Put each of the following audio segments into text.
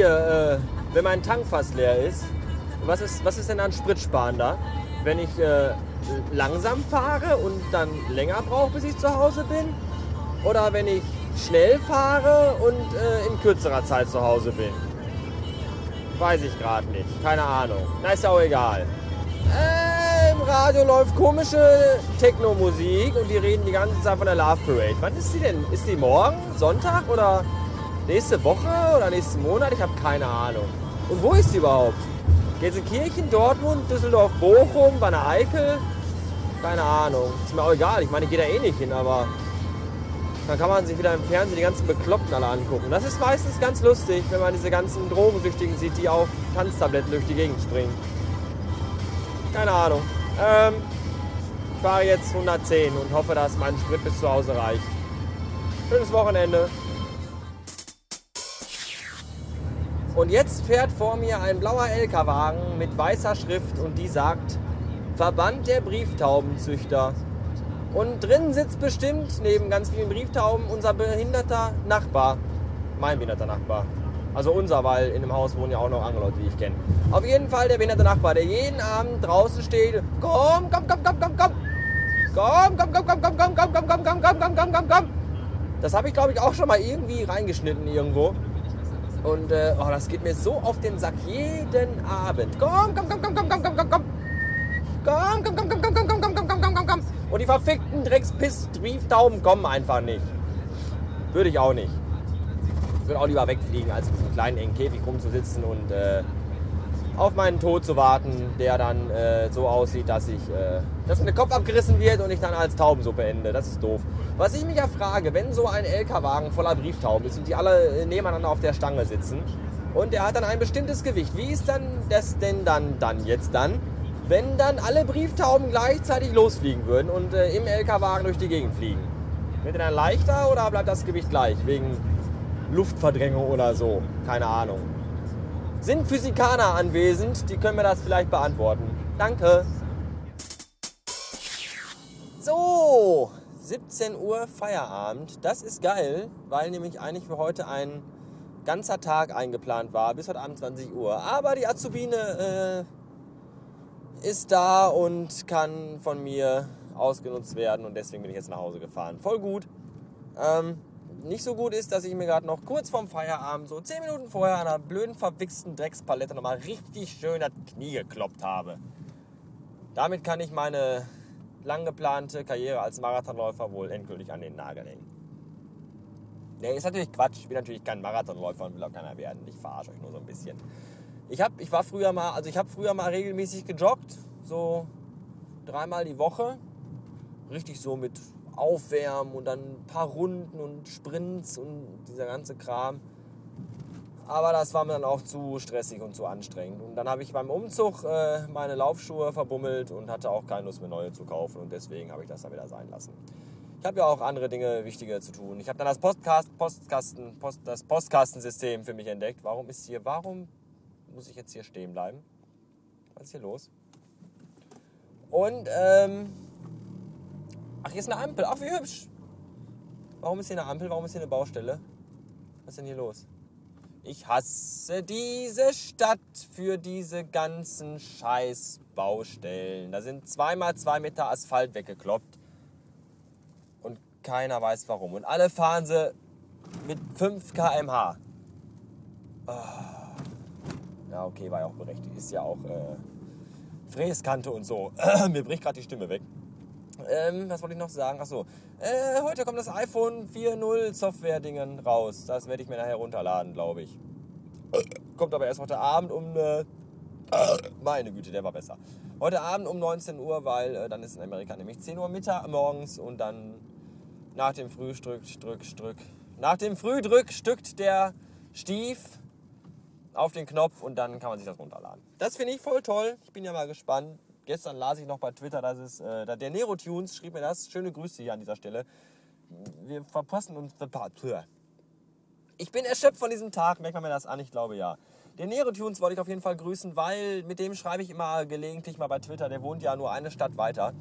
hier, äh, wenn mein Tank fast leer ist, was ist, was ist denn an Spritsparen da? Wenn ich äh, langsam fahre und dann länger brauche, bis ich zu Hause bin? Oder wenn ich schnell fahre und äh, in kürzerer Zeit zu Hause bin? Weiß ich gerade nicht. Keine Ahnung. Na, ist ja auch egal. Äh, Im Radio läuft komische Techno-Musik und die reden die ganze Zeit von der Love Parade. Wann ist die denn? Ist die morgen? Sonntag? Oder nächste Woche? Oder nächsten Monat? Ich habe keine Ahnung. Und wo ist die überhaupt? Gelsenkirchen, Dortmund, Düsseldorf, Bochum, Banner Eickel? Keine Ahnung. Ist mir auch egal. Ich meine, ich gehe da eh nicht hin, aber dann kann man sich wieder im Fernsehen die ganzen Bekloppten alle angucken. Das ist meistens ganz lustig, wenn man diese ganzen Drogensüchtigen sieht, die auf Tanztabletten durch die Gegend springen. Keine Ahnung. Ähm, ich fahre jetzt 110 und hoffe, dass mein Sprit bis zu Hause reicht. Schönes Wochenende. Und jetzt fährt vor mir ein blauer LKW-Wagen mit weißer Schrift und die sagt Verband der Brieftaubenzüchter. Und drin sitzt bestimmt neben ganz vielen Brieftauben unser behinderter Nachbar. Mein behinderter Nachbar. Also unser, weil in dem Haus wohnen ja auch noch andere Leute, die ich kenne. Auf jeden Fall der behinderte Nachbar, der jeden Abend draußen steht. Komm, komm, komm, komm, komm, komm. Komm, komm, komm, komm, komm, komm, komm, komm, komm, komm, komm, komm, komm, komm, komm. Das habe ich, glaube ich, auch schon mal irgendwie reingeschnitten irgendwo. Und äh, oh, das geht mir so auf den Sack jeden Abend. Komm, komm, komm, komm, komm, komm, komm, komm, komm. Komm, komm, komm, komm, komm, komm, komm, komm, komm, komm, komm, komm, komm. Und die verfickten Dreckspiss-Brieftauben kommen einfach nicht. Würde ich auch nicht. Ich würde auch lieber wegfliegen, als in diesem kleinen engen Käfig rumzusitzen und äh, auf meinen Tod zu warten, der dann äh, so aussieht, dass ich, äh, dass mir der Kopf abgerissen wird und ich dann als Taubensuppe ende. Das ist doof. Was ich mich ja frage, wenn so ein LKW-Wagen voller Brieftauben ist und die alle nebeneinander auf der Stange sitzen und der hat dann ein bestimmtes Gewicht, wie ist dann das denn dann, dann jetzt dann, wenn dann alle Brieftauben gleichzeitig losfliegen würden und äh, im LKW-Wagen durch die Gegend fliegen? Wird er dann leichter oder bleibt das Gewicht gleich wegen Luftverdrängung oder so? Keine Ahnung. Sind Physikaner anwesend? Die können mir das vielleicht beantworten. Danke. So, 17 Uhr Feierabend. Das ist geil, weil nämlich eigentlich für heute ein ganzer Tag eingeplant war, bis heute Abend 20 Uhr. Aber die Azubine äh, ist da und kann von mir ausgenutzt werden und deswegen bin ich jetzt nach Hause gefahren. Voll gut. Ähm, nicht so gut ist, dass ich mir gerade noch kurz vorm Feierabend, so 10 Minuten vorher, an einer blöden, verwichsten Dreckspalette nochmal richtig schön das Knie gekloppt habe. Damit kann ich meine lang geplante Karriere als Marathonläufer wohl endgültig an den Nagel hängen. Nee, ist natürlich Quatsch. Ich bin natürlich kein Marathonläufer und will auch keiner werden. Ich verarsche euch nur so ein bisschen. Ich, hab, ich früher also ich habe früher mal regelmäßig gejoggt, so dreimal die Woche. Richtig so mit Aufwärmen und dann ein paar Runden und Sprints und dieser ganze Kram. Aber das war mir dann auch zu stressig und zu anstrengend. Und dann habe ich beim Umzug äh, meine Laufschuhe verbummelt und hatte auch keine Lust mehr neue zu kaufen. Und deswegen habe ich das dann wieder sein lassen. Ich habe ja auch andere Dinge, wichtige zu tun. Ich habe dann das Postcast, Postkasten, Post, das Postkastensystem für mich entdeckt. Warum ist hier, warum muss ich jetzt hier stehen bleiben? Was ist hier los? Und, ähm, ach, hier ist eine Ampel. Ach, wie hübsch. Warum ist hier eine Ampel? Warum ist hier eine Baustelle? Was ist denn hier los? Ich hasse diese Stadt für diese ganzen Scheißbaustellen. Da sind zweimal zwei Meter Asphalt weggekloppt. Und keiner weiß warum. Und alle fahren sie mit 5 km/h. Oh. Ja, okay, war ja auch berechtigt. Ist ja auch äh, Fräskante und so. Mir bricht gerade die Stimme weg. Ähm, was wollte ich noch sagen? Achso, äh, heute kommt das iPhone 4.0 Software-Dingen raus. Das werde ich mir nachher runterladen, glaube ich. Kommt aber erst heute Abend um eine. Meine Güte, der war besser. Heute Abend um 19 Uhr, weil äh, dann ist in Amerika nämlich 10 Uhr Mittag morgens und dann nach dem Frühstück, Strück, Strück. Nach dem Frühdrück stückt der Stief auf den Knopf und dann kann man sich das runterladen. Das finde ich voll toll. Ich bin ja mal gespannt. Gestern las ich noch bei Twitter, dass es äh, der Nero Tunes schrieb mir das. Schöne Grüße hier an dieser Stelle. Wir verpassen uns. Ich bin erschöpft von diesem Tag. Merkt man mir das an? Ich glaube ja. Den Nero Tunes wollte ich auf jeden Fall grüßen, weil mit dem schreibe ich immer gelegentlich mal bei Twitter. Der wohnt ja nur eine Stadt weiter.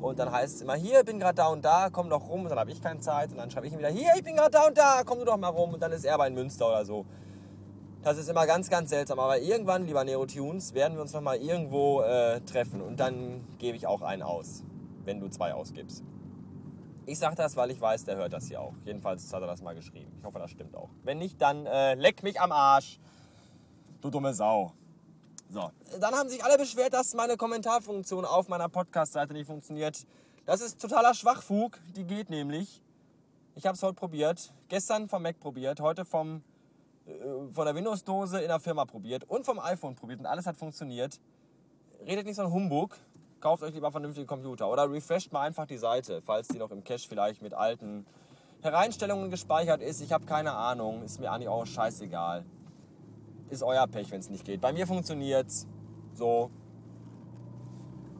Und dann heißt es immer, hier, bin gerade da und da, komm doch rum. Und dann habe ich keine Zeit. Und dann schreibe ich ihm wieder, hier, ich bin gerade da und da, komm du doch mal rum. Und dann ist er bei Münster oder so. Das ist immer ganz, ganz seltsam. Aber irgendwann, lieber Nerotunes, werden wir uns nochmal irgendwo äh, treffen. Und dann gebe ich auch einen aus, wenn du zwei ausgibst. Ich sage das, weil ich weiß, der hört das hier auch. Jedenfalls hat er das mal geschrieben. Ich hoffe, das stimmt auch. Wenn nicht, dann äh, leck mich am Arsch. Du dumme Sau. So, dann haben sich alle beschwert, dass meine Kommentarfunktion auf meiner Podcast-Seite nicht funktioniert. Das ist totaler Schwachfug. Die geht nämlich. Ich habe es heute probiert. Gestern vom Mac probiert. Heute vom von der Windows-Dose in der Firma probiert und vom iPhone probiert und alles hat funktioniert. Redet nicht so ein Humbug. Kauft euch lieber vernünftige Computer oder refresht mal einfach die Seite, falls die noch im Cache vielleicht mit alten Hereinstellungen gespeichert ist. Ich habe keine Ahnung. Ist mir eigentlich auch scheißegal. Ist euer Pech, wenn es nicht geht. Bei mir funktioniert's. So.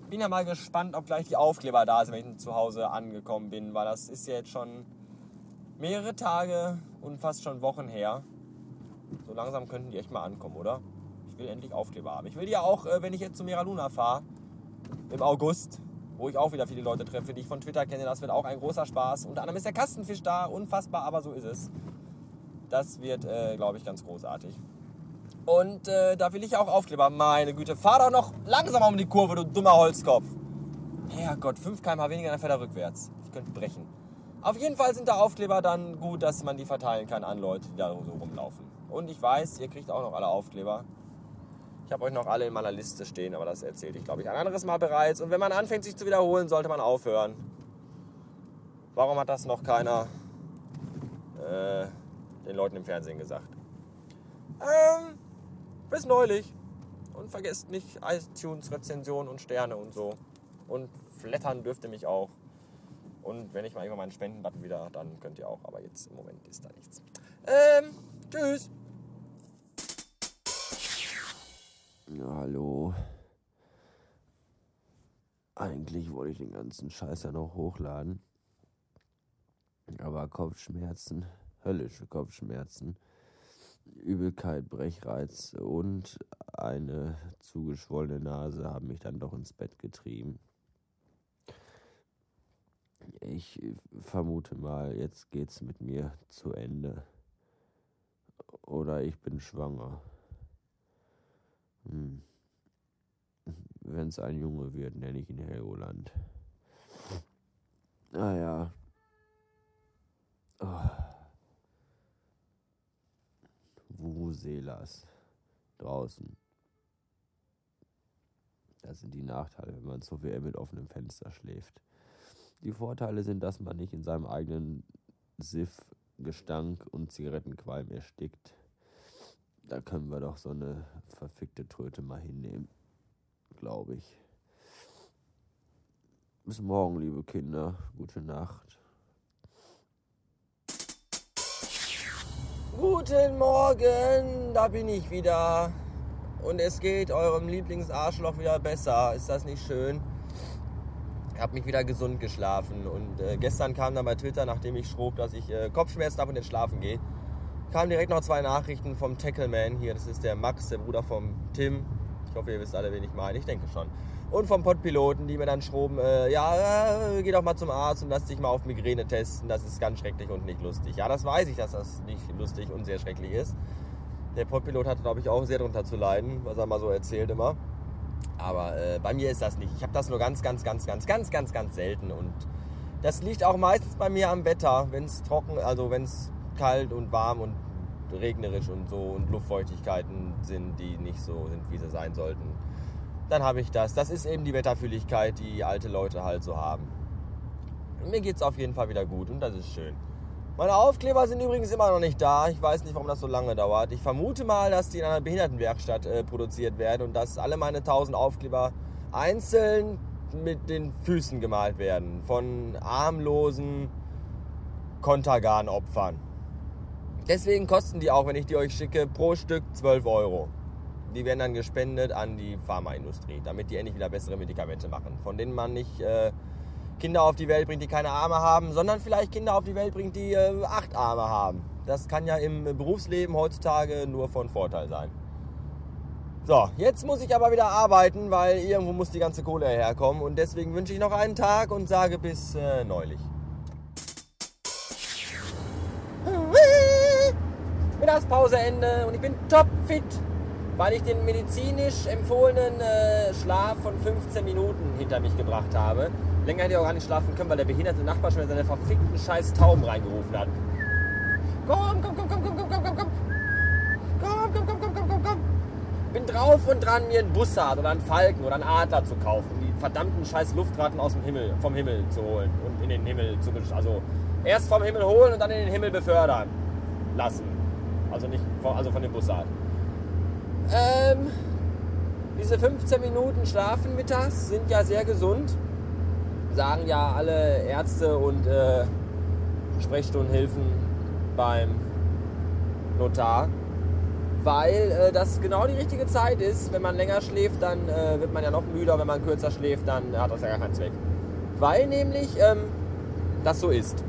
Bin ja mal gespannt, ob gleich die Aufkleber da sind, wenn ich zu Hause angekommen bin, weil das ist ja jetzt schon mehrere Tage und fast schon Wochen her. Langsam könnten die echt mal ankommen, oder? Ich will endlich Aufkleber haben. Ich will die ja auch, äh, wenn ich jetzt zu Mera Luna fahre, im August, wo ich auch wieder viele Leute treffe, die ich von Twitter kenne. Das wird auch ein großer Spaß. Unter anderem ist der Kastenfisch da, unfassbar, aber so ist es. Das wird, äh, glaube ich, ganz großartig. Und äh, da will ich auch Aufkleber. Meine Güte, fahr doch noch langsamer um die Kurve, du dummer Holzkopf. Herrgott, 5 km weniger, dann fährt er rückwärts. Ich könnte brechen. Auf jeden Fall sind da Aufkleber dann gut, dass man die verteilen kann an Leute, die da so rumlaufen. Und ich weiß, ihr kriegt auch noch alle Aufkleber. Ich habe euch noch alle in meiner Liste stehen, aber das erzählte ich, glaube ich, ein anderes Mal bereits. Und wenn man anfängt, sich zu wiederholen, sollte man aufhören. Warum hat das noch keiner äh, den Leuten im Fernsehen gesagt? Ähm, bis neulich. Und vergesst nicht iTunes, Rezensionen und Sterne und so. Und flattern dürfte mich auch. Und wenn ich mal irgendwann meinen Spendenbutton wieder, dann könnt ihr auch. Aber jetzt im Moment ist da nichts. Ähm, tschüss. Ja, hallo. Eigentlich wollte ich den ganzen Scheiß ja noch hochladen. Aber Kopfschmerzen, höllische Kopfschmerzen, Übelkeit, Brechreiz und eine zugeschwollene Nase haben mich dann doch ins Bett getrieben. Ich vermute mal, jetzt geht's mit mir zu Ende. Oder ich bin schwanger. Hm. Wenn es ein Junge wird, nenne ich ihn Helgoland. Naja. Oh. Vuvuzelas. Draußen. Das sind die Nachteile, wenn man so wie er mit offenem Fenster schläft. Die Vorteile sind, dass man nicht in seinem eigenen Siff, Gestank und Zigarettenqualm erstickt. Da können wir doch so eine verfickte Tröte mal hinnehmen. Glaube ich. Bis morgen, liebe Kinder. Gute Nacht. Guten Morgen, da bin ich wieder. Und es geht eurem Lieblingsarschloch wieder besser. Ist das nicht schön? Ich habe mich wieder gesund geschlafen. Und äh, gestern kam dann bei Twitter, nachdem ich schrob, dass ich äh, Kopfschmerzen habe und jetzt schlafen gehe, kamen direkt noch zwei Nachrichten vom Tackleman hier. Das ist der Max, der Bruder vom Tim. Ich hoffe, ihr wisst alle, wen ich meine. Ich denke schon. Und vom Podpiloten, die mir dann schroben, äh, ja, äh, geh doch mal zum Arzt und lass dich mal auf Migräne testen. Das ist ganz schrecklich und nicht lustig. Ja, das weiß ich, dass das nicht lustig und sehr schrecklich ist. Der Podpilot hatte, glaube ich, auch sehr darunter zu leiden, was er mal so erzählt immer. Aber äh, bei mir ist das nicht. Ich habe das nur ganz, ganz, ganz, ganz, ganz, ganz, ganz selten. Und das liegt auch meistens bei mir am Wetter, wenn es trocken, also wenn es kalt und warm und regnerisch und so und Luftfeuchtigkeiten sind, die nicht so sind, wie sie sein sollten dann habe ich das. Das ist eben die Wetterfühligkeit, die alte Leute halt so haben. Mir geht es auf jeden Fall wieder gut und das ist schön. Meine Aufkleber sind übrigens immer noch nicht da. Ich weiß nicht, warum das so lange dauert. Ich vermute mal, dass die in einer Behindertenwerkstatt äh, produziert werden und dass alle meine 1000 Aufkleber einzeln mit den Füßen gemalt werden. Von armlosen Kontergan-Opfern. Deswegen kosten die auch, wenn ich die euch schicke, pro Stück 12 Euro die werden dann gespendet an die Pharmaindustrie, damit die endlich wieder bessere Medikamente machen, von denen man nicht äh, Kinder auf die Welt bringt, die keine Arme haben, sondern vielleicht Kinder auf die Welt bringt, die äh, acht Arme haben. Das kann ja im Berufsleben heutzutage nur von Vorteil sein. So, jetzt muss ich aber wieder arbeiten, weil irgendwo muss die ganze Kohle herkommen und deswegen wünsche ich noch einen Tag und sage bis äh, neulich. Mittagspauseende und ich bin topfit, weil ich den medizinisch empfohlenen äh, Schlaf von 15 Minuten hinter mich gebracht habe. Länger hätte ich auch gar nicht schlafen können, weil der behinderte Nachbar schon seine verfickten scheiß Tauben reingerufen hat. Komm, komm, komm, komm, komm, komm, komm, komm, komm. Komm, komm, komm, komm, komm, komm, komm. Bin drauf und dran, mir einen Bussard oder einen Falken oder einen Adler zu kaufen. Die verdammten scheiß Luftratten aus dem Himmel, vom Himmel zu holen und in den Himmel zu Also erst vom Himmel holen und dann in den Himmel befördern lassen. Also nicht von, also von dem Bussard. Ähm, diese 15 Minuten Schlafen mittags sind ja sehr gesund. Sagen ja alle Ärzte und äh, Sprechstundenhilfen beim Notar. Weil äh, das genau die richtige Zeit ist. Wenn man länger schläft, dann äh, wird man ja noch müder. Wenn man kürzer schläft, dann hat das ja gar keinen Zweck. Weil nämlich ähm, das so ist.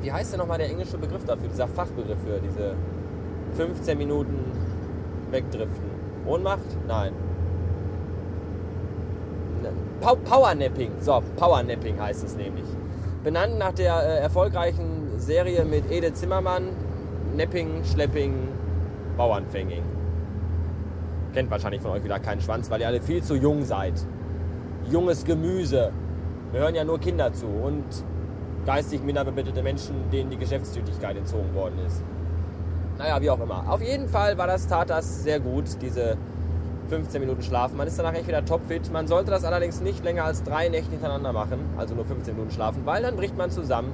Wie heißt denn nochmal der englische Begriff dafür, dieser Fachbegriff für diese 15 Minuten wegdriften? Ohnmacht? Nein. Ne, Pow- Powernapping. So, Powernapping heißt es nämlich. Benannt nach der äh, erfolgreichen Serie mit Edith Zimmermann. Napping, Schlepping, Bauernfänging. Kennt wahrscheinlich von euch wieder keinen Schwanz, weil ihr alle viel zu jung seid. Junges Gemüse. Wir hören ja nur Kinder zu und geistig minderbemittelte Menschen, denen die Geschäftstüchtigkeit entzogen worden ist. Naja, wie auch immer. Auf jeden Fall war das, tat das sehr gut, diese 15 Minuten schlafen. Man ist danach echt wieder topfit. Man sollte das allerdings nicht länger als drei Nächte hintereinander machen, also nur 15 Minuten schlafen, weil dann bricht man zusammen.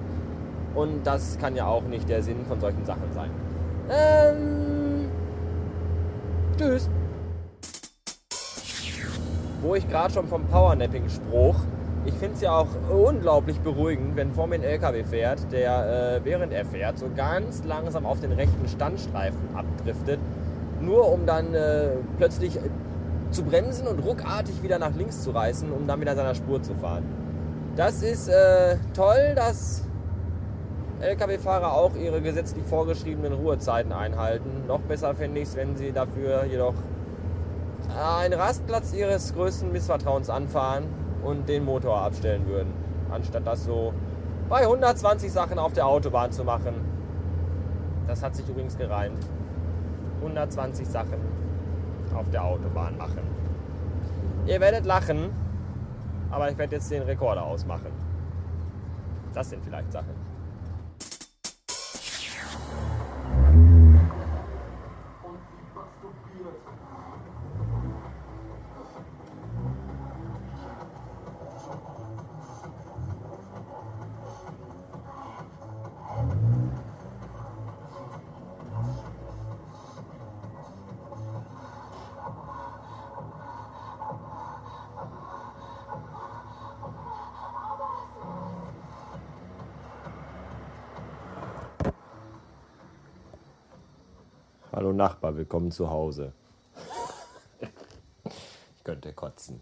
Und das kann ja auch nicht der Sinn von solchen Sachen sein. Ähm. Tschüss. Wo ich gerade schon vom Powernapping spruch, ich finde es ja auch unglaublich beruhigend, wenn vor mir ein LKW fährt, der äh, während er fährt so ganz langsam auf den rechten Standstreifen abdriftet, nur um dann äh, plötzlich äh, zu bremsen und ruckartig wieder nach links zu reißen, um dann wieder in seiner Spur zu fahren. Das ist äh, toll, dass Lkw-Fahrer auch ihre gesetzlich vorgeschriebenen Ruhezeiten einhalten. Noch besser fände ich es, wenn sie dafür jedoch einen Rastplatz ihres größten Missvertrauens anfahren und den Motor abstellen würden. Anstatt das so bei 120 Sachen auf der Autobahn zu machen. Das hat sich übrigens gereimt. 120 Sachen auf der Autobahn machen. Ihr werdet lachen, aber ich werde jetzt den Rekorder ausmachen. Das sind vielleicht Sachen. Hallo Nachbar, willkommen zu Hause. ich könnte kotzen.